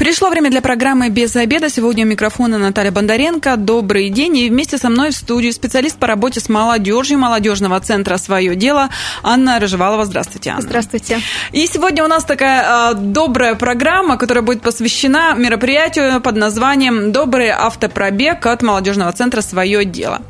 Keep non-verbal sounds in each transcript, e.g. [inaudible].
Пришло время для программы «Без обеда». Сегодня у микрофона Наталья Бондаренко. Добрый день. И вместе со мной в студии специалист по работе с молодежью молодежного центра «Свое дело» Анна Рыжевалова. Здравствуйте, Анна. Здравствуйте. И сегодня у нас такая э, добрая программа, которая будет посвящена мероприятию под названием «Добрый автопробег» от молодежного центра «Свое дело».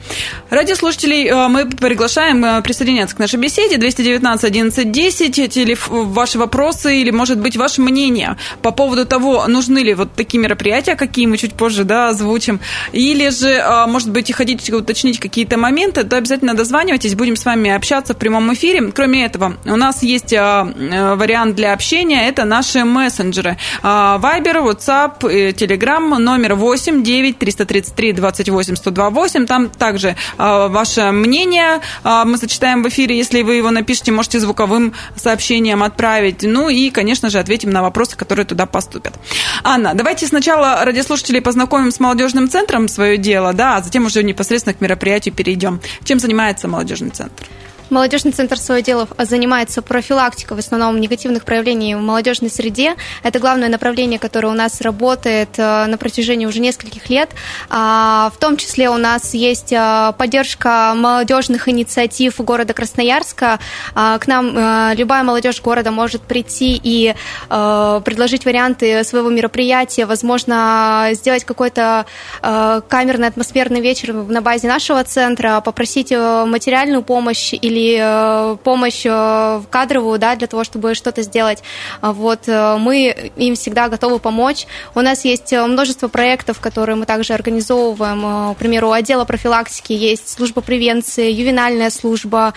Радиослушателей э, мы приглашаем э, присоединяться к нашей беседе. 219 11 10. Телеф... Ваши вопросы или, может быть, ваше мнение по поводу того, ну, нужны ли вот такие мероприятия, какие мы чуть позже да, озвучим, или же, а, может быть, и хотите уточнить какие-то моменты, то обязательно дозванивайтесь, будем с вами общаться в прямом эфире. Кроме этого, у нас есть а, э, вариант для общения, это наши мессенджеры. А, Viber, WhatsApp, Telegram, номер 8 9 333 28 128. Там также ваше мнение мы зачитаем в эфире, если вы его напишите, можете звуковым сообщением отправить. Ну и, конечно же, ответим на вопросы, которые туда поступят. Анна, давайте сначала радиослушателей познакомим с молодежным центром свое дело, да, а затем уже непосредственно к мероприятию перейдем. Чем занимается молодежный центр? Молодежный центр «Свое дело» занимается профилактикой в основном негативных проявлений в молодежной среде. Это главное направление, которое у нас работает э, на протяжении уже нескольких лет. А, в том числе у нас есть э, поддержка молодежных инициатив города Красноярска. А, к нам э, любая молодежь города может прийти и предложить варианты своего мероприятия, возможно, сделать какой-то камерный атмосферный вечер на базе нашего центра, попросить материальную помощь или или э, помощь э, кадровую, да, для того, чтобы что-то сделать. А вот э, мы им всегда готовы помочь. У нас есть множество проектов, которые мы также организовываем. К примеру, отдела профилактики есть служба превенции, ювенальная служба,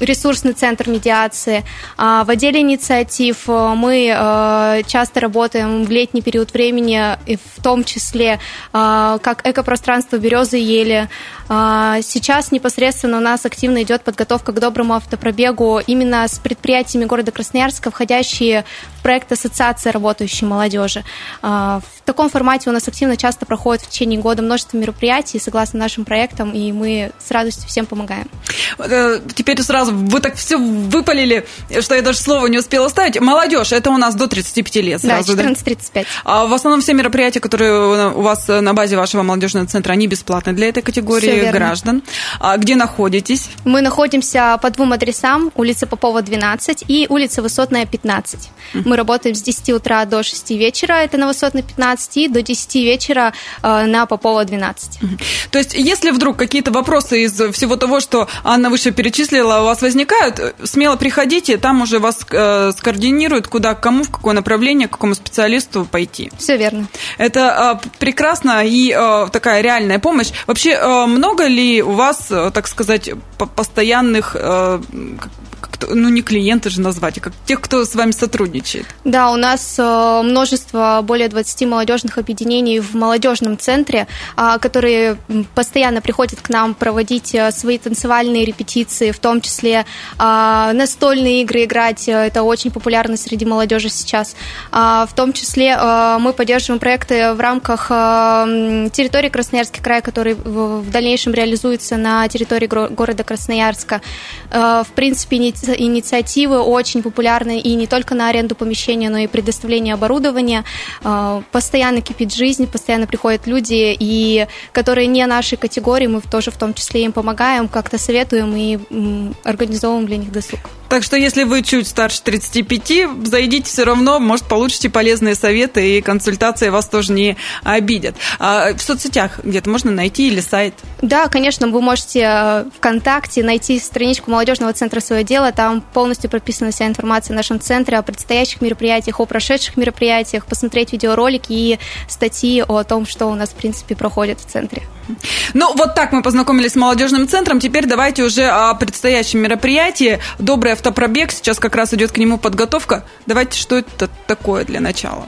ресурсный центр медиации. А в отделе инициатив мы часто работаем в летний период времени, в том числе как экопространство «Березы и ели». А сейчас непосредственно у нас активно идет подготовка к доброму автопробегу именно с предприятиями города Красноярска, входящие в проект Ассоциации работающей молодежи. А, в таком формате у нас активно часто проходит в течение года множество мероприятий согласно нашим проектам, и мы с радостью всем помогаем. Э, теперь сразу вы так все выпалили, что я даже слова не успела ставить. Молодежь, это у нас до 35 лет сразу, да? 14-35. Да? А в основном все мероприятия, которые у вас на базе вашего молодежного центра, они бесплатны для этой категории граждан. А где находитесь? Мы находимся по двум адресам. Улица Попова, 12 и улица Высотная, 15. Uh-huh. Мы работаем с 10 утра до 6 вечера, это на Высотной 15, и до 10 вечера э, на Попова, 12. Uh-huh. То есть, если вдруг какие-то вопросы из всего того, что Анна выше перечислила, у вас возникают, э, смело приходите, там уже вас э, скоординируют, куда, к кому, в какое направление, к какому специалисту пойти. Все верно. Это э, прекрасно и э, такая реальная помощь. Вообще, э, много ли у вас, э, так сказать, постоянных э, ну не клиенты же назвать, а как тех, кто с вами сотрудничает? Да, у нас э, множество, более 20 молодежных объединений в молодежном центре, а, которые постоянно приходят к нам проводить э, свои танцевальные репетиции, в том числе а, настольные игры играть. Это очень популярно среди молодежи сейчас. А, в том числе э, мы поддерживаем проекты в рамках территории Красноярский край, который в дальнейшем реализуется на территории города Красноярска. В принципе, инициативы очень популярны и не только на аренду помещения, но и предоставление оборудования. А, постоянно кипит жизнь, постоянно приходят люди, и которые не нашей категории, мы тоже в том числе им помогаем, как-то советуем и организовываем для них досуг. Так что, если вы чуть старше 35, зайдите все равно, может, получите полезные советы и консультации вас тоже не обидят. А в соцсетях где-то можно найти или сайт? Да, конечно, вы можете э, ВКонтакте найти страничку молодежного центра «Свое дело». Там полностью прописана вся информация о нашем центре, о предстоящих мероприятиях, о прошедших мероприятиях, посмотреть видеоролики и статьи о том, что у нас, в принципе, проходит в центре. Ну, вот так мы познакомились с молодежным центром. Теперь давайте уже о предстоящем мероприятии. Добрый автопробег. Сейчас как раз идет к нему подготовка. Давайте, что это такое для начала?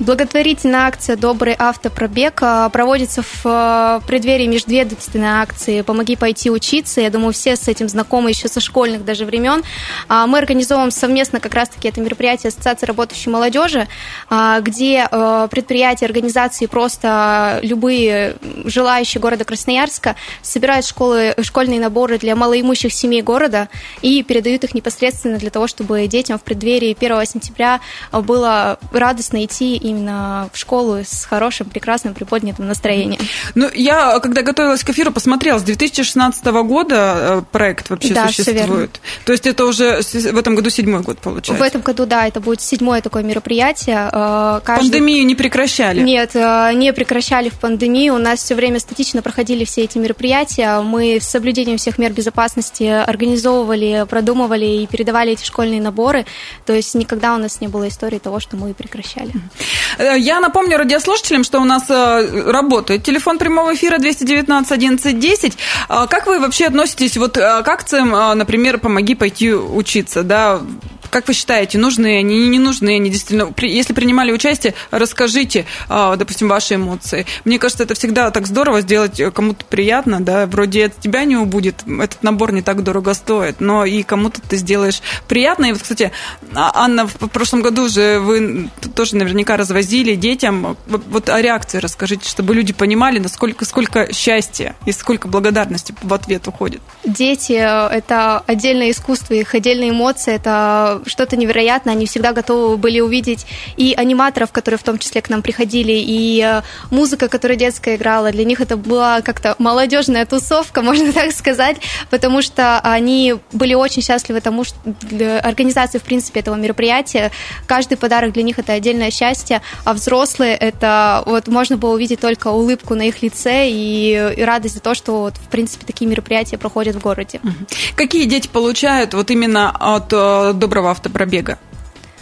Благотворительная акция «Добрый автопробег» а, проводится в а, преддверии межведомственной акции «Помоги пойти учиться». Я думаю, все с этим знакомы еще со школьных даже времен. А, мы организовываем совместно как раз-таки это мероприятие Ассоциации работающей молодежи, где предприятия, организации, просто любые желающие города Красноярска собирают школы, школьные наборы для малоимущих семей города и передают их непосредственно для того, чтобы детям в преддверии 1 сентября было радостно идти и именно в школу с хорошим, прекрасным, приподнятым настроением. Ну, я, когда готовилась к эфиру, посмотрела, с 2016 года э, проект вообще да, существует. То есть это уже в этом году седьмой год, получается? В этом году, да, это будет седьмое такое мероприятие. Э, каждый... Пандемию не прекращали? Нет, э, не прекращали в пандемию. У нас все время статично проходили все эти мероприятия. Мы с соблюдением всех мер безопасности организовывали, продумывали и передавали эти школьные наборы. То есть никогда у нас не было истории того, что мы прекращали. Э, я напомню радиослушателям, что у нас э, работает телефон прямого эфира 219 11 10. Как вы вообще относитесь вот э, к акциям, например, «Помоги пойти учиться», да, как вы считаете, нужны они, не нужны они действительно? Если принимали участие, расскажите, а, допустим, ваши эмоции. Мне кажется, это всегда так здорово сделать э, кому-то приятно, да, вроде от тебя не убудет, этот набор не так дорого стоит, но и кому-то ты сделаешь приятно. И вот, кстати, а, Анна, в прошлом году же вы тоже наверняка развозили детям. Вот о реакции расскажите, чтобы люди понимали, насколько сколько счастья и сколько благодарности в ответ уходит. Дети это отдельное искусство, их отдельные эмоции – это что-то невероятное. Они всегда готовы были увидеть и аниматоров, которые в том числе к нам приходили, и э, музыка, которая детская играла. Для них это была как-то молодежная тусовка, [laughs] можно так сказать, потому что они были очень счастливы тому, что для организации, в принципе, этого мероприятия. Каждый подарок для них это отдельное счастье, а взрослые это вот можно было увидеть только улыбку на их лице и, и радость за то, что вот, в принципе, такие мероприятия проходят в городе. Какие дети получают вот именно от э, доброго автопробега?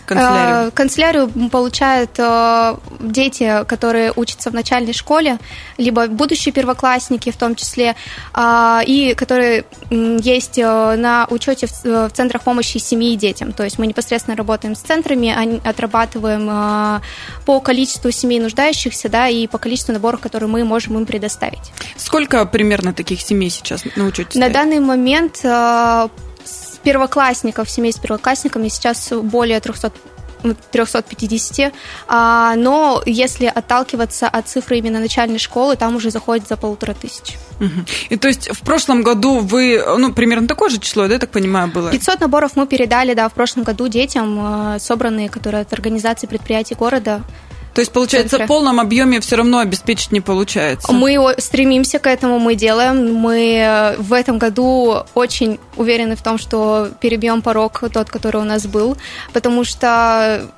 канцелярию? Э, канцелярию получают э, дети, которые учатся в начальной школе, либо будущие первоклассники в том числе, э, и которые есть на учете в центрах помощи семьи и детям. То есть мы непосредственно работаем с центрами, отрабатываем по количеству семей нуждающихся, да, и по количеству наборов, которые мы можем им предоставить. Сколько примерно таких семей сейчас на учете? На данный момент первоклассников, семей с первоклассниками сейчас более 300 350, а, но если отталкиваться от цифры именно начальной школы, там уже заходит за полутора тысяч. И то есть в прошлом году вы, ну, примерно такое же число, да, я так понимаю, было? 500 наборов мы передали, да, в прошлом году детям, э, собранные, которые от организации предприятий города, то есть, получается, центре. в полном объеме все равно обеспечить не получается. Мы стремимся к этому, мы делаем. Мы э, в этом году очень уверены в том, что перебьем порог тот, который у нас был, потому что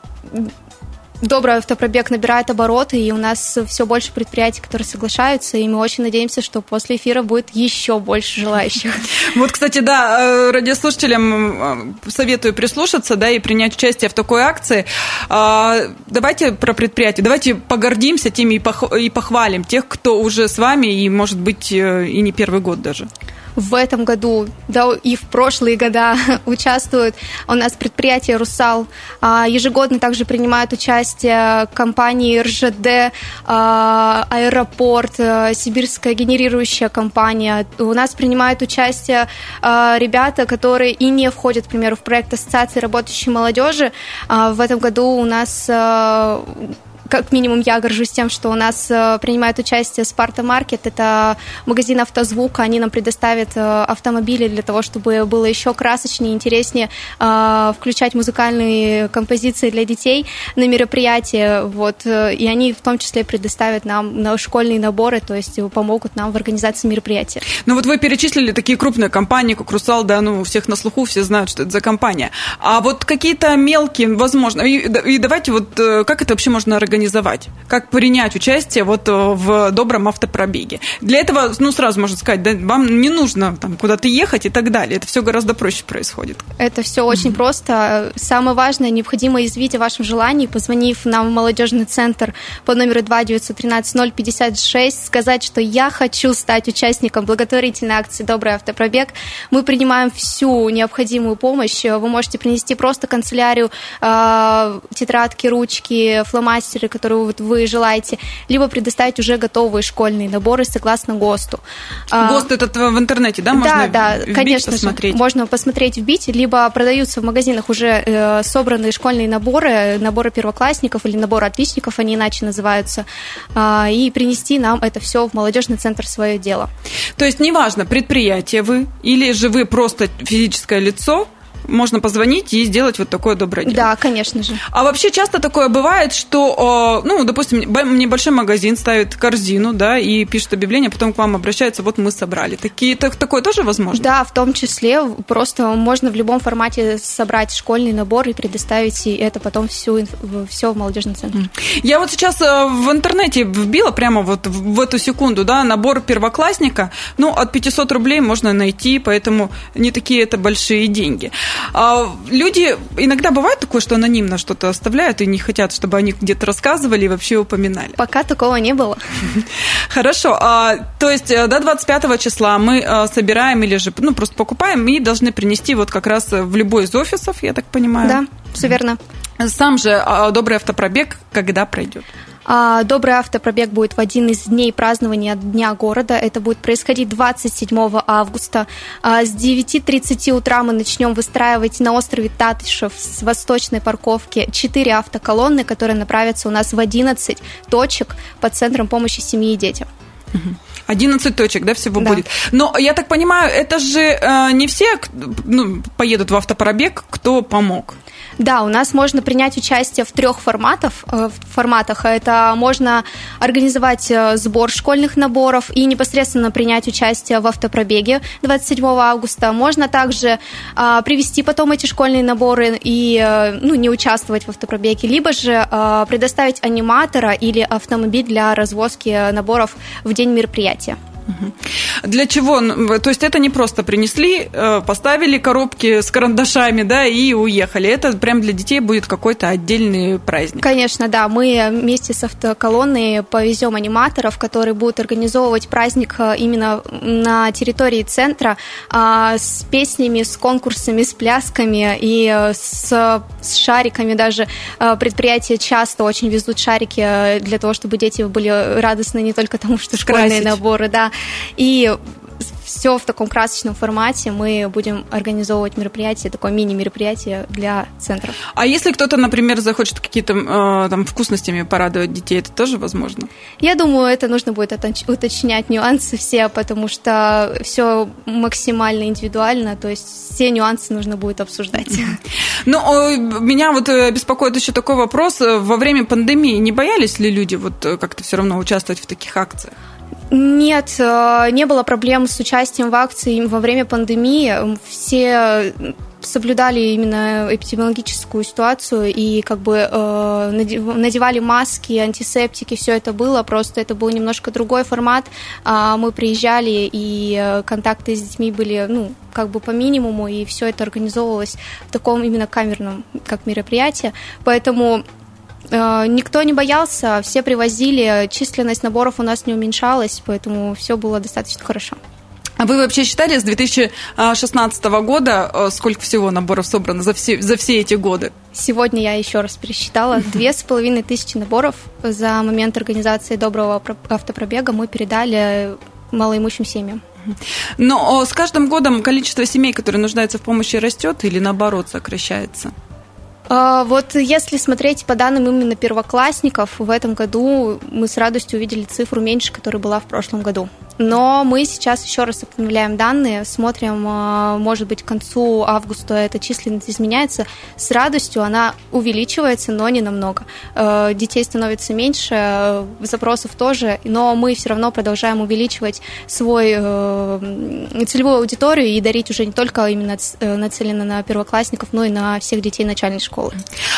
добрый автопробег набирает обороты, и у нас все больше предприятий, которые соглашаются, и мы очень надеемся, что после эфира будет еще больше желающих. [laughs] Вот, кстати, да, э, радиослушателям э, советую прислушаться, да, и принять участие в такой акции. А, давайте про предприятие, давайте погордимся теми и похвалим тех, кто уже с вами, и, может быть, э, и не первый год даже в этом году, да и в прошлые года [laughs] участвуют. У нас предприятие «Русал». А, ежегодно также принимают участие компании РЖД, а, Аэропорт, э, Сибирская генерирующая компания. У нас принимают участие а, ребята, которые и не входят, к примеру, в проект Ассоциации работающей молодежи. В этом году у нас как минимум я горжусь тем, что у нас э, принимает участие Спарта Маркет. Это магазин автозвука. Они нам предоставят э, автомобили для того, чтобы было еще красочнее, интереснее э, включать музыкальные композиции для детей на мероприятие. Вот. И они в том числе предоставят нам на школьные наборы, то есть помогут нам в организации мероприятия. Ну вот вы перечислили такие крупные компании, как Русал, да, ну у всех на слуху, все знают, что это за компания. А вот какие-то мелкие, возможно, и, и давайте вот как это вообще можно организовать? Организовать? Как принять участие вот э, в добром автопробеге? Для этого, ну, сразу можно сказать, да, вам не нужно там куда-то ехать и так далее. Это все гораздо проще происходит. Это все очень mm-hmm. просто. Самое важное, необходимо изъявить о вашем желании, позвонив нам в молодежный центр по номеру 2 913 056, сказать, что я хочу стать участником благотворительной акции «Добрый автопробег». Мы принимаем всю необходимую помощь. Вы можете принести просто канцелярию, э, тетрадки, ручки, фломастеры, которые вот вы желаете, либо предоставить уже готовые школьные наборы согласно ГОСТу. А, ГОСТ этот в интернете, да? Можно да, да, конечно посмотреть? же. Можно посмотреть в БИТе, либо продаются в магазинах уже э, собранные школьные наборы, наборы первоклассников или наборы отличников, они иначе называются, э, и принести нам это все в молодежный центр свое дело. То есть неважно, предприятие вы или же вы просто физическое лицо, можно позвонить и сделать вот такое доброе дело. Да, конечно же. А вообще часто такое бывает, что, ну, допустим, небольшой магазин ставит корзину, да, и пишет объявление, потом к вам обращается, вот мы собрали. Такие, так, такое тоже возможно? Да, в том числе просто можно в любом формате собрать школьный набор и предоставить и это потом всю, все в молодежный центр. Я вот сейчас э, в интернете вбила прямо вот в эту секунду, да, набор первоклассника, ну, от 500 рублей можно найти, поэтому не такие это большие деньги. А, люди иногда бывает такое, что анонимно что-то оставляют и не хотят, чтобы они где-то рассказывали и вообще упоминали. Пока такого не было. [laughs] Хорошо. А, то есть э, до 25 числа мы э, собираем или же ну, просто покупаем и должны принести вот как раз в любой из офисов, я так понимаю. Да, все верно. Сам же а, добрый автопробег когда пройдет? А, добрый автопробег будет в один из дней празднования Дня города. Это будет происходить 27 августа. А, с 9.30 утра мы начнем выстраивать на острове Татышев с восточной парковки 4 автоколонны, которые направятся у нас в 11 точек под центром помощи семье и детям. 11 точек, да, всего да. будет. Но я так понимаю, это же э, не все ну, поедут в автопробег, кто помог. Да, у нас можно принять участие в трех форматах. Э, форматах. Это можно организовать э, сбор школьных наборов и непосредственно принять участие в автопробеге 27 августа. Можно также а, привести потом эти школьные наборы и э, ну, не участвовать в автопробеге, либо же а, предоставить аниматора или автомобиль для развозки наборов в день мероприятия мероприятия. Для чего? То есть это не просто принесли, э, поставили коробки с карандашами, да, и уехали. Это прям для детей будет какой-то отдельный праздник. Конечно, да. Мы вместе с автоколонной повезем аниматоров, которые будут организовывать праздник э, именно на территории центра а, с песнями, с конкурсами, с плясками и э, с, с шариками. Даже предприятия часто очень везут шарики для того, чтобы дети были радостны не только тому, что школьные Красить. наборы, да, и все в таком красочном формате. Мы будем организовывать мероприятие, такое мини-мероприятие для центров. А если кто-то, например, захочет какие-то э, там вкусностями порадовать детей, это тоже возможно? Я думаю, это нужно будет уточнять нюансы все, потому что все максимально индивидуально, то есть все нюансы нужно будет обсуждать. Ну, меня вот э, беспокоит еще такой вопрос. Во время пандемии не боялись ли люди вот э, как-то все равно участвовать в таких акциях? Нет, э, не было проблем с участием в акции во время пандемии. Все соблюдали именно эпидемиологическую ситуацию и как бы э, надевали маски, антисептики, все это было, просто это был немножко другой формат. А мы приезжали, и э, контакты с детьми были, ну, как бы по минимуму, и все это организовывалось в таком именно камерном как мероприятие. Поэтому Э, никто не боялся, все привозили, численность наборов у нас не уменьшалась, поэтому все было достаточно хорошо. А вы вообще считали с 2016 года, э, сколько всего наборов собрано за все, за все эти годы? Сегодня я еще раз пересчитала. [laughs] Две с половиной тысячи наборов за момент организации доброго автопробега мы передали малоимущим семьям. Но с каждым годом количество семей, которые нуждаются в помощи, растет или наоборот сокращается? А, вот если смотреть по данным именно первоклассников, в этом году мы с радостью увидели цифру меньше, которая была в прошлом году. Но мы сейчас еще раз обновляем данные, смотрим, а, может быть, к концу августа эта численность изменяется. С радостью она увеличивается, но не намного. А, детей становится меньше, запросов тоже, но мы все равно продолжаем увеличивать свой э, целевую аудиторию и дарить уже не только именно э, нацеленно на первоклассников, но и на всех детей начальной школы.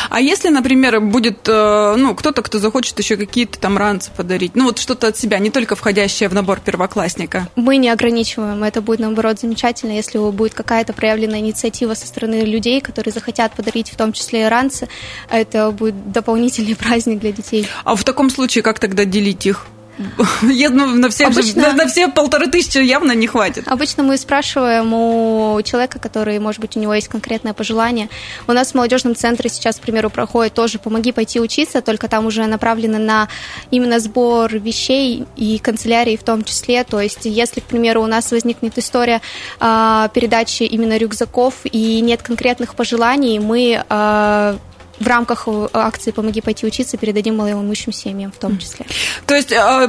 А если, например, будет э, ну, кто-то, кто захочет еще какие-то там ранцы подарить, ну вот что-то от себя, не только входящее в набор первоклассника, первоклассника? Мы не ограничиваем. Это будет, наоборот, замечательно, если будет какая-то проявленная инициатива со стороны людей, которые захотят подарить в том числе и ранцы. Это будет дополнительный [laughs] праздник для детей. А в таком случае как тогда делить их? [laughs] Ну, на, все, Обычно... на, на все полторы тысячи явно не хватит. Обычно мы спрашиваем у человека, который, может быть, у него есть конкретное пожелание. У нас в молодежном центре сейчас, к примеру, проходит тоже «Помоги пойти учиться», только там уже направлено на именно сбор вещей и канцелярии в том числе. То есть, если, к примеру, у нас возникнет история э, передачи именно рюкзаков и нет конкретных пожеланий, мы э, в рамках э, акции «Помоги пойти учиться» передадим малоимущим семьям в том числе. То есть э,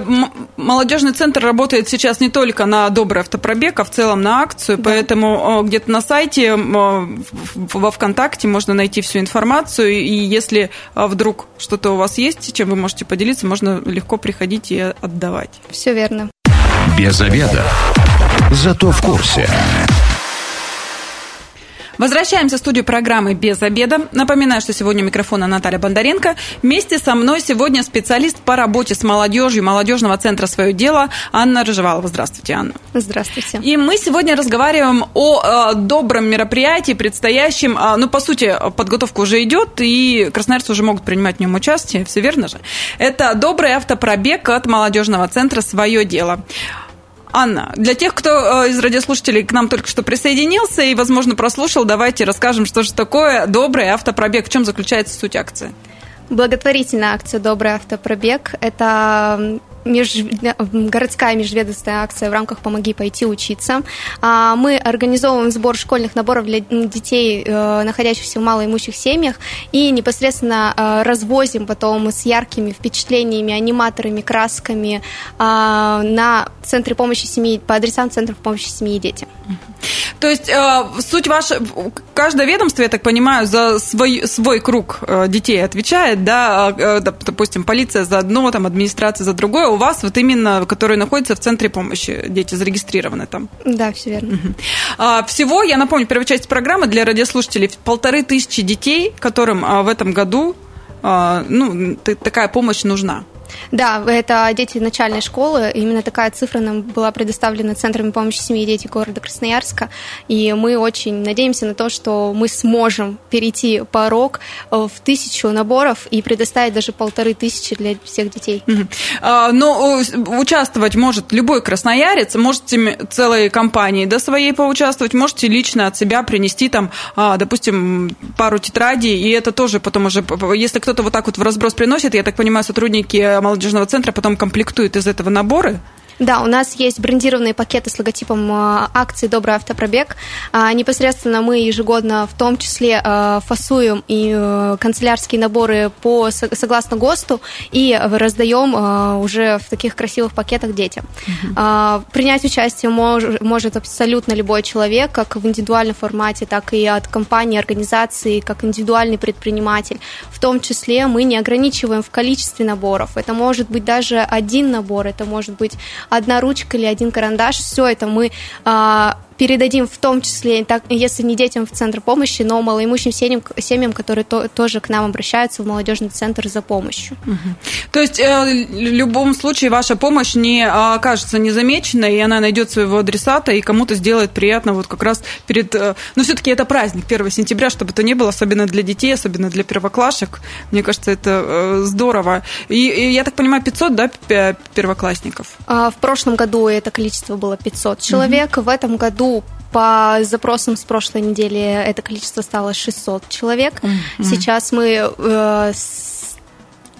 молодежный центр работает сейчас не только на добрый автопробег, а в целом на акцию, да. поэтому э, где-то на сайте во ВКонтакте можно найти всю информацию, и если вдруг что-то у вас есть, чем вы можете поделиться, можно легко приходить и отдавать. Все верно. Без обеда. Зато в курсе. Возвращаемся в студию программы «Без обеда». Напоминаю, что сегодня у микрофона Наталья Бондаренко. Вместе со мной сегодня специалист по работе с молодежью молодежного центра «Свое дело» Анна Рыжевалова. Здравствуйте, Анна. Здравствуйте. И мы сегодня разговариваем о э, добром мероприятии, предстоящем. Э, ну, по сути, подготовка уже идет, и красноярцы уже могут принимать в нем участие. Все верно же? Это добрый автопробег от молодежного центра «Свое дело». Анна, для тех, кто э, из радиослушателей к нам только что присоединился и, возможно, прослушал, давайте расскажем, что же такое добрый автопробег, в чем заключается суть акции. Благотворительная акция «Добрый автопробег» – это меж... городская межведомственная акция в рамках «Помоги пойти учиться». А, мы организовываем сбор школьных наборов для детей, э, находящихся в малоимущих семьях, и непосредственно э, развозим потом с яркими впечатлениями, аниматорами, красками а, на центры помощи семьи, по адресам центров помощи семьи и детям. То есть э, суть ваша, каждое ведомство, я так понимаю, за свой, свой круг детей отвечает, да, допустим, полиция за одно, там, администрация за другое, у вас вот именно, который находится в центре помощи, дети зарегистрированы там. Да, все верно. Угу. Всего, я напомню, первая часть программы для радиослушателей, полторы тысячи детей, которым а, в этом году а, ну, такая помощь нужна. Да, это дети начальной школы. Именно такая цифра нам была предоставлена Центрами помощи семье и дети города Красноярска. И мы очень надеемся на то, что мы сможем перейти порог в тысячу наборов и предоставить даже полторы тысячи для всех детей. Угу. А, но участвовать может любой красноярец, можете целой компании до своей поучаствовать, можете лично от себя принести там, а, допустим, пару тетрадей, и это тоже потом уже, если кто-то вот так вот в разброс приносит, я так понимаю, сотрудники молодежного центра потом комплектуют из этого наборы? Да, у нас есть брендированные пакеты с логотипом э, акции «Добрый автопробег». А, непосредственно мы ежегодно в том числе э, фасуем и э, канцелярские наборы по, согласно ГОСТу и раздаем уже в таких красивых пакетах детям. Угу. Принять участие мож, может абсолютно любой человек, как в индивидуальном формате, так и от компании, организации, как индивидуальный предприниматель. В том числе мы не ограничиваем в количестве наборов. Это может быть даже один набор, это может быть одна ручка или один карандаш, все это мы а, передадим в том числе, так, если не детям в центр помощи, но малоимущим семьям, семьям которые то, тоже к нам обращаются в молодежный центр за помощью. Угу. То есть э, в любом случае ваша помощь не окажется незамеченной, и она найдет своего адресата, и кому-то сделает приятно вот как раз перед... Э, но все-таки это праздник, 1 сентября, чтобы это не было, особенно для детей, особенно для первоклашек. Мне кажется, это э, здорово. И, и я так понимаю, 500, да, первоклассников? А, в прошлом году это количество было 500 человек, угу. в этом году году по запросам с прошлой недели это количество стало 600 человек. Mm-hmm. Сейчас мы э,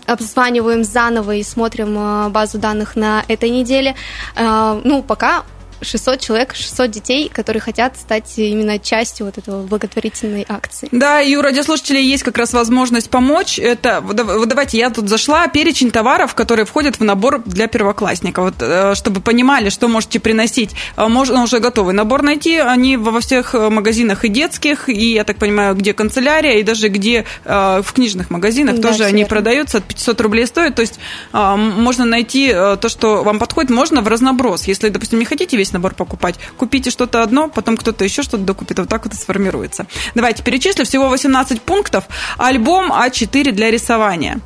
обзваниваем заново и смотрим э, базу данных на этой неделе. Э, ну, пока 600 человек, 600 детей, которые хотят стать именно частью вот этого благотворительной акции. Да, и у радиослушателей есть как раз возможность помочь. Это, вот давайте, я тут зашла, перечень товаров, которые входят в набор для первоклассника. Вот, э, чтобы понимали, что можете приносить. Э, можно уже готовый набор найти. Они во всех э, магазинах и детских, и, я так понимаю, где канцелярия, и даже где в книжных магазинах да, тоже они верно. продаются, от 500 рублей стоят. То есть можно найти то, что вам подходит. Можно в разноброс. Если, допустим, не хотите весь набор покупать. Купите что-то одно, потом кто-то еще что-то докупит. Вот так вот и сформируется. Давайте перечислю. Всего 18 пунктов. Альбом А4 для рисования.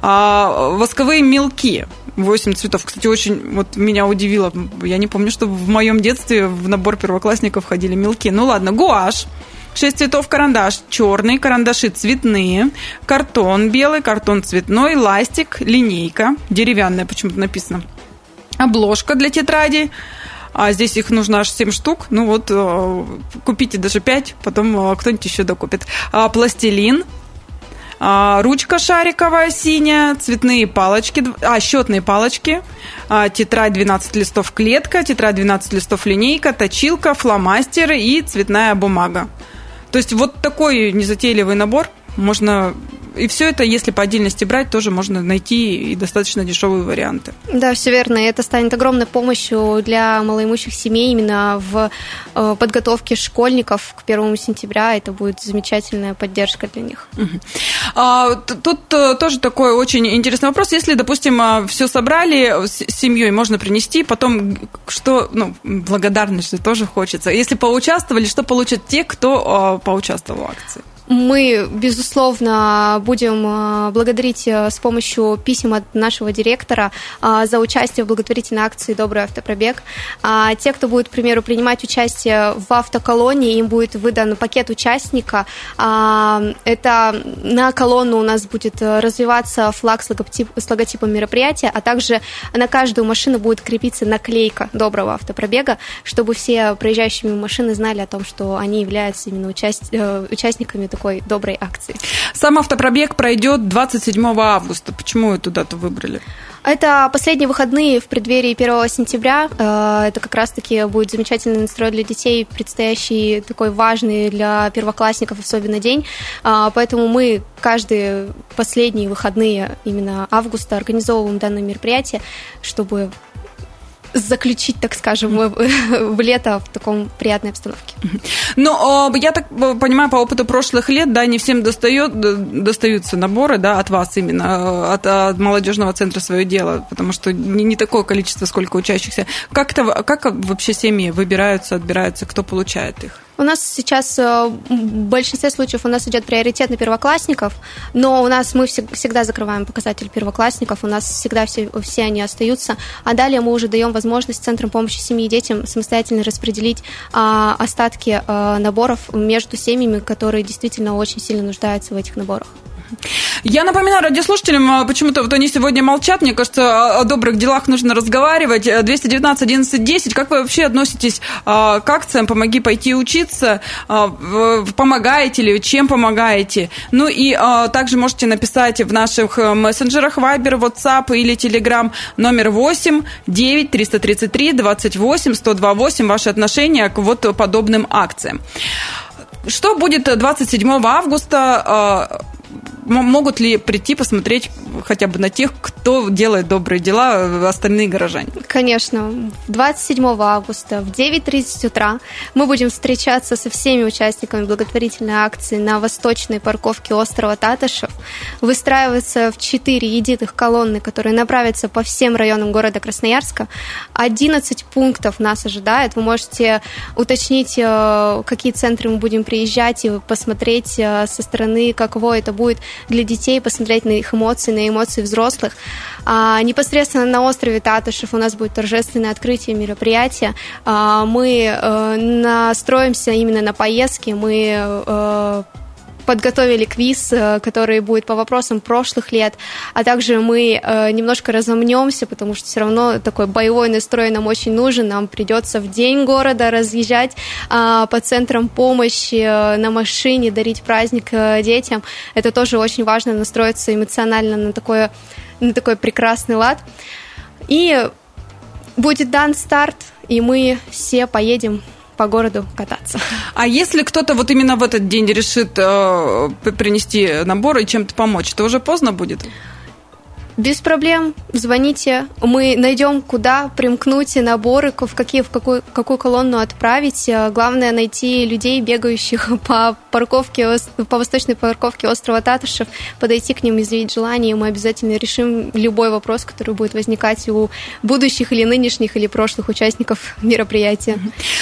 А, восковые мелки. 8 цветов. Кстати, очень вот меня удивило. Я не помню, что в моем детстве в набор первоклассников входили мелки. Ну ладно, гуашь 6 цветов карандаш. Черный, карандаши цветные, картон белый, картон цветной, ластик, линейка, деревянная почему-то написано. Обложка для тетради, а здесь их нужно аж 7 штук. Ну вот, э, купите даже 5, потом э, кто-нибудь еще докупит. А, пластилин, а, ручка шариковая синяя, цветные палочки, а, счетные палочки, а, тетрадь 12 листов клетка, тетрадь 12 листов линейка, точилка, фломастеры и цветная бумага. То есть вот такой незатейливый набор можно и все это, если по отдельности брать, тоже можно найти и достаточно дешевые варианты. Да, все верно. И это станет огромной помощью для малоимущих семей именно в э, подготовке школьников к первому сентября. Это будет замечательная поддержка для них. А, тут э, тоже такой очень интересный вопрос. Если, допустим, а, все собрали с семьей, можно принести, потом что, ну, благодарность тоже хочется. Если поучаствовали, что получат те, кто а, поучаствовал в акции? Мы, безусловно, будем э, благодарить э, с помощью писем от нашего директора э, за участие в благотворительной акции «Добрый автопробег». А те, кто будет, к примеру, принимать участие в автоколонии, им будет выдан пакет участника. А, это на колонну у нас будет развиваться флаг с, логотип, с логотипом мероприятия, а также на каждую машину будет крепиться наклейка «Доброго автопробега», чтобы все проезжающие машины знали о том, что они являются именно участ... участниками такой доброй акции. Сам автопробег пройдет 27 августа. Почему эту дату выбрали? Это последние выходные в преддверии 1 сентября. Э, это как раз-таки будет замечательный настрой для детей, предстоящий такой важный для первоклассников особенно день. Э, поэтому мы каждые последние выходные именно августа организовываем данное мероприятие, чтобы заключить, так скажем, в лето в таком приятной обстановке. Ну, я так понимаю, по опыту прошлых лет, да, не всем достает, достаются наборы, да, от вас именно, э, от, от молодежного центра свое дело, потому что не, не такое количество, сколько учащихся. Как, это, как вообще семьи выбираются, отбираются, кто получает их? У нас сейчас э, в большинстве случаев у нас идет приоритет на первоклассников, но у нас мы всегда закрываем показатель первоклассников, у нас всегда все, все они остаются, а далее мы уже даем возможность Центрам помощи семье и детям самостоятельно распределить а, остатки а, наборов между семьями, которые действительно очень сильно нуждаются в этих наборах. Я напоминаю радиослушателям, а, почему-то вот они сегодня молчат, мне кажется, о добрых делах нужно разговаривать. 219 11 10. Как вы вообще относитесь а, к акциям «Помоги пойти учиться»? А, помогаете ли, чем помогаете? Ну и также можете написать в наших э, мессенджерах Viber, WhatsApp или Telegram номер 8 9 333 28 128 ваши отношения к вот подобным акциям. Что будет 27 августа? Могут ли прийти посмотреть хотя бы на тех, кто делает добрые дела, э, остальные горожане? Конечно. 27 августа в 9.30 утра мы будем встречаться со всеми участниками благотворительной акции на восточной парковке острова Татышев, выстраиваться в 4 единых колонны, которые направятся по всем районам города Красноярска. 11 пунктов нас ожидает. Вы можете уточнить, э, какие центры мы будем приезжать и посмотреть э, со стороны, каково это будет для детей, посмотреть на их эмоции, на эмоции взрослых. А, непосредственно на острове Татышев у нас будет торжественное открытие мероприятия. А, мы а, настроимся именно на поездки, мы а, подготовили квиз, э, который будет по вопросам прошлых лет, а также мы э, немножко разомнемся, потому что все равно такой боевой настрой нам очень нужен, нам придется в день города разъезжать а, по центрам помощи э, на машине, дарить праздник детям. Это тоже очень важно настроиться эмоционально на такое, на такой прекрасный лад. И будет дан старт, и мы все поедем по городу кататься. [laughs] А если кто-то вот именно в этот день решит э, принести набор и чем-то помочь, то уже поздно будет? Без проблем, звоните, мы найдем, куда примкнуть наборы, в, какие, в какую, какую колонну отправить. Главное найти людей, бегающих [laughs] по парковке, по восточной парковке острова Татышев, подойти к ним, изъявить желание, и мы обязательно решим любой вопрос, который будет возникать у будущих или нынешних, или прошлых участников [laughs] мероприятия.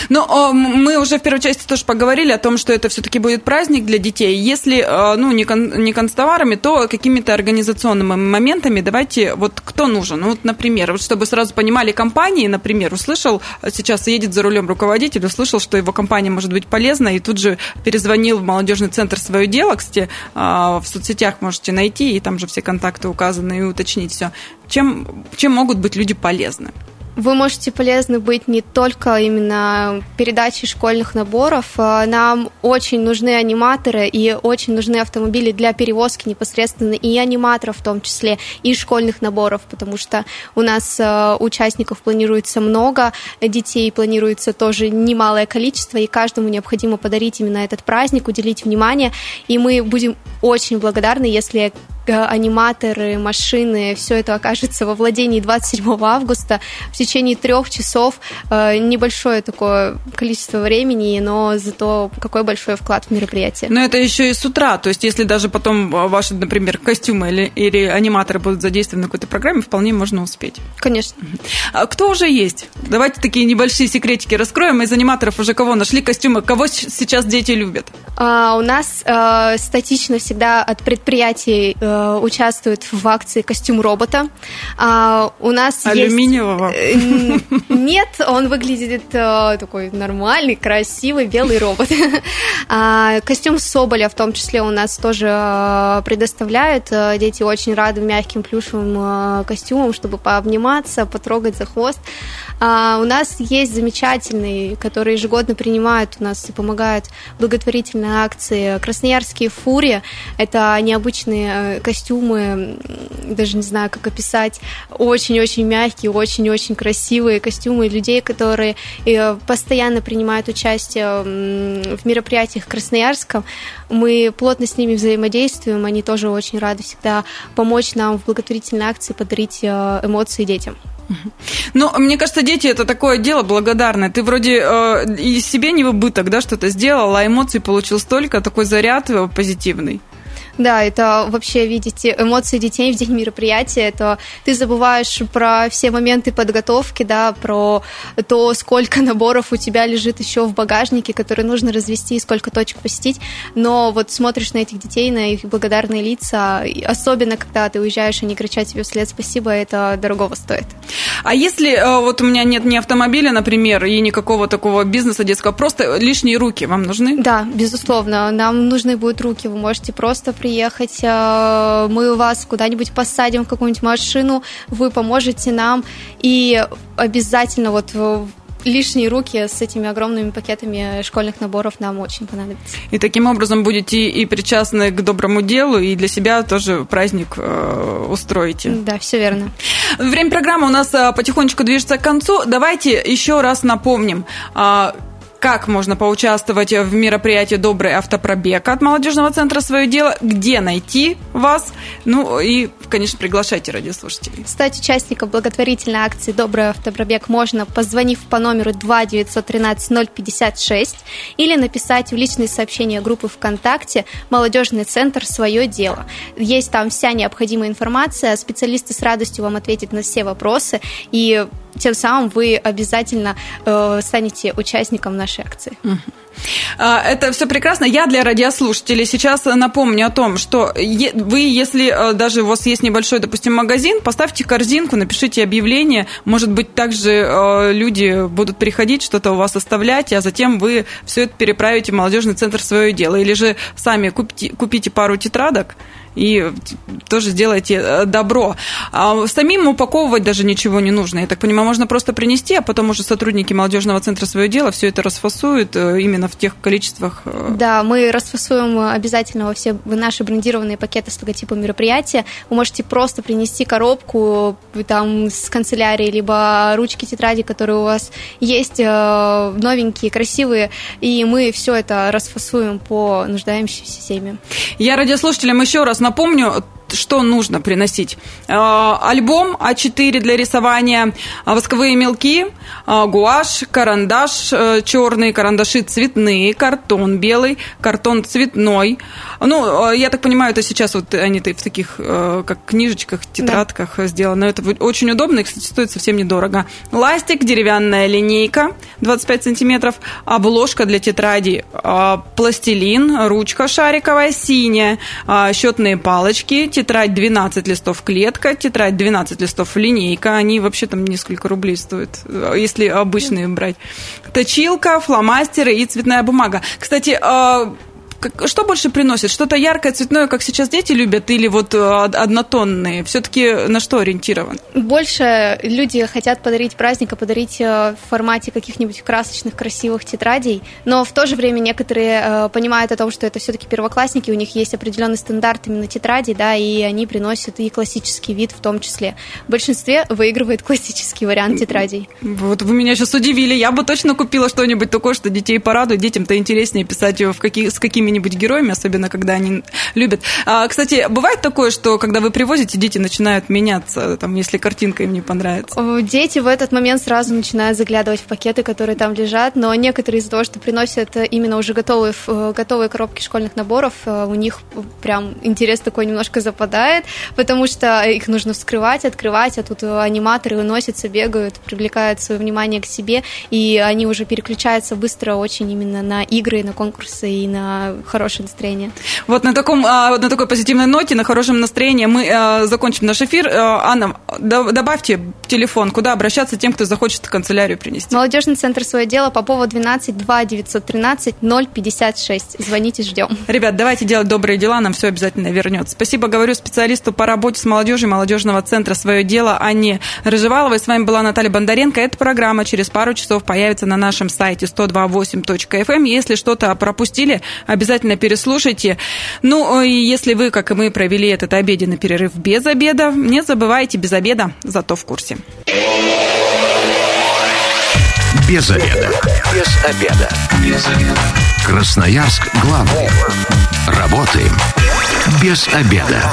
Ну, мы уже в первой части тоже поговорили о том, что это все-таки будет праздник для детей. Если, ну, не, кон, не констоварами, то какими-то организационными моментами костюме, давайте, вот кто нужен? Ну, вот, например, вот чтобы сразу понимали компании, например, услышал, сейчас едет за рулем руководитель, услышал, что его компания может быть полезна, и тут же перезвонил в молодежный центр свое дело, кстати, а, в соцсетях можете найти, и там же все контакты указаны, и уточнить все. Чем, чем могут быть люди полезны? Вы можете полезны быть не только именно передачей школьных наборов. А, нам очень нужны аниматоры и очень нужны автомобили для перевозки непосредственно и аниматоров в том числе, и школьных наборов, потому что у нас а, участников планируется много, детей планируется тоже немалое количество, и каждому необходимо подарить именно этот праздник, уделить внимание, и мы будем очень благодарны, если аниматоры, машины, все это окажется во владении 27 августа в течение трех часов. Э, небольшое такое количество времени, но зато какой большой вклад в мероприятие. Но это еще и с утра, то есть если даже потом ваши, например, костюмы или, или аниматоры будут задействованы в какой-то программе, вполне можно успеть. Конечно. А кто уже есть? Давайте такие небольшие секретики раскроем. Из аниматоров уже кого нашли костюмы? Кого сейчас дети любят? А, у нас а, статично всегда от предприятий Э, участвует в акции «Костюм робота». А, у нас Алюминиевого? Есть... Э, нет, он выглядит э, такой нормальный, красивый, белый робот. [laughs] А, костюм Соболя в том числе у нас тоже предоставляют. Дети очень рады мягким плюшевым костюмам, чтобы пообниматься, потрогать за хвост. А, у нас есть замечательные, которые ежегодно принимают у нас и помогают благотворительные акции. Красноярские фури – это необычные костюмы, даже не знаю, как описать, очень-очень мягкие, очень-очень красивые костюмы людей, которые э, постоянно принимают участие в мероприятиях Красноярска. Мы плотно с ними взаимодействуем, они тоже очень рады всегда помочь нам в благотворительной акции, подарить э, эмоции детям. Ну, мне кажется, дети это такое дело благодарное. Ты вроде э, и себе не в убыток, да, что-то сделал, а эмоций получил столько, такой заряд э, позитивный. Да, это вообще, видите, эмоции детей в день мероприятия, это ты забываешь про все моменты подготовки, да, про то, сколько наборов у тебя лежит еще в багажнике, которые нужно развести, сколько точек посетить, но вот смотришь на этих детей, на их благодарные лица, особенно когда ты уезжаешь, они кричат тебе вслед спасибо, это дорогого стоит. А если э, вот у меня нет ни автомобиля, например, и никакого такого бизнеса детского, просто лишние руки вам нужны? Да, безусловно, нам нужны будут руки, вы можете просто приехать, э, мы вас куда-нибудь посадим в какую-нибудь машину, вы поможете нам, и обязательно вот лишние руки с этими огромными пакетами школьных наборов нам очень понадобятся. И таким образом будете и причастны к доброму делу, и для себя тоже праздник э, устроите. Да, все верно. Время программы у нас э, потихонечку движется к концу. Давайте еще раз напомним, а, как можно поучаствовать в мероприятии «Добрый автопробег» от молодежного центра «Свое дело», где найти вас, ну и, конечно, приглашайте радиослушателей. Стать участником благотворительной акции «Добрый автопробег» можно, позвонив по номеру 2 913 056 или написать в личные сообщения группы ВКонтакте «Молодежный центр. Свое дело». Есть там вся необходимая информация, специалисты с радостью вам ответят на все вопросы, и тем самым вы обязательно э, станете участником нашей акции. А, это все прекрасно. Я для радиослушателей сейчас напомню о том, что вы, если э, даже у вас есть небольшой, допустим, магазин, поставьте корзинку, напишите объявление. Может быть, также э, люди будут приходить, что-то у вас оставлять, а затем вы все это переправите в молодежный центр свое дело. Или же сами купите, купите пару тетрадок и тоже сделайте э, добро. А самим упаковывать даже ничего не нужно. Я так понимаю, можно просто принести, а потом уже сотрудники молодежного центра свое дело все это расфасуют э, именно в тех количествах. Э. Да, мы расфасуем обязательно во все наши брендированные пакеты с логотипом мероприятия. Вы можете просто принести коробку там с канцелярии, либо ручки тетради, которые у вас есть, новенькие, красивые, и мы все это расфасуем по нуждающимся семьям. Я радиослушателям еще раз напомню, что нужно приносить. Э, альбом А4 для рисования, э, восковые мелки, э, гуашь, карандаш черный, карандаши цветные, картон белый, картон цветной. Ну, я так понимаю, это сейчас вот они в таких, как книжечках, тетрадках да. сделано. Это очень удобно и, кстати, стоит совсем недорого. Ластик, деревянная линейка 25 сантиметров, обложка для тетради, пластилин, ручка шариковая, синяя, счетные палочки, тетрадь 12 листов клетка, тетрадь 12 листов линейка. Они вообще там несколько рублей стоят, если обычные брать. Точилка, фломастеры и цветная бумага. Кстати, что больше приносит? Что-то яркое, цветное, как сейчас дети любят, или вот э, однотонные? Все-таки на что ориентирован? Больше люди хотят подарить праздника, подарить э, в формате каких-нибудь красочных, красивых тетрадей, но в то же время некоторые э, понимают о том, что это все-таки первоклассники, у них есть определенный стандарт именно тетради, да, и они приносят и классический вид в том числе. В большинстве выигрывает классический вариант тетрадей. Вот вы меня сейчас удивили. Я бы точно купила что-нибудь такое, что детей порадует. Детям-то интереснее писать в каких, с какими какими-нибудь героями, особенно когда они любят. А, кстати, бывает такое, что когда вы привозите, дети начинают меняться, там, если картинка им не понравится? Дети в этот момент сразу начинают заглядывать в пакеты, которые там лежат, но некоторые из-за того, что приносят именно уже готовые, готовые коробки школьных наборов, э, у них прям интерес такой немножко западает, потому что их нужно вскрывать, открывать, а тут аниматоры выносятся, бегают, привлекают свое внимание к себе, и они уже переключаются быстро очень именно на игры, на конкурсы и на хорошее настроение. Вот на, таком, а, на такой позитивной ноте, на хорошем настроении мы а, закончим наш эфир. А, Анна, добавьте телефон, куда обращаться тем, кто захочет канцелярию принести. Молодежный центр «Свое дело» по поводу 12 2 913 056. Звоните, ждем. Ребят, давайте делать добрые дела, нам все обязательно вернется. Спасибо, говорю специалисту по работе с молодежью молодежного центра «Свое дело» Анне Рыжеваловой. С вами была Наталья Бондаренко. Эта программа через пару часов появится на нашем сайте 128.fm. Эм. Если что-то пропустили, обязательно обязательно переслушайте. Ну, и если вы, как и мы, провели этот обеденный перерыв без обеда, не забывайте без обеда, зато в курсе. Без обеда. Без обеда. Без обеда. Красноярск главный. Работаем без обеда.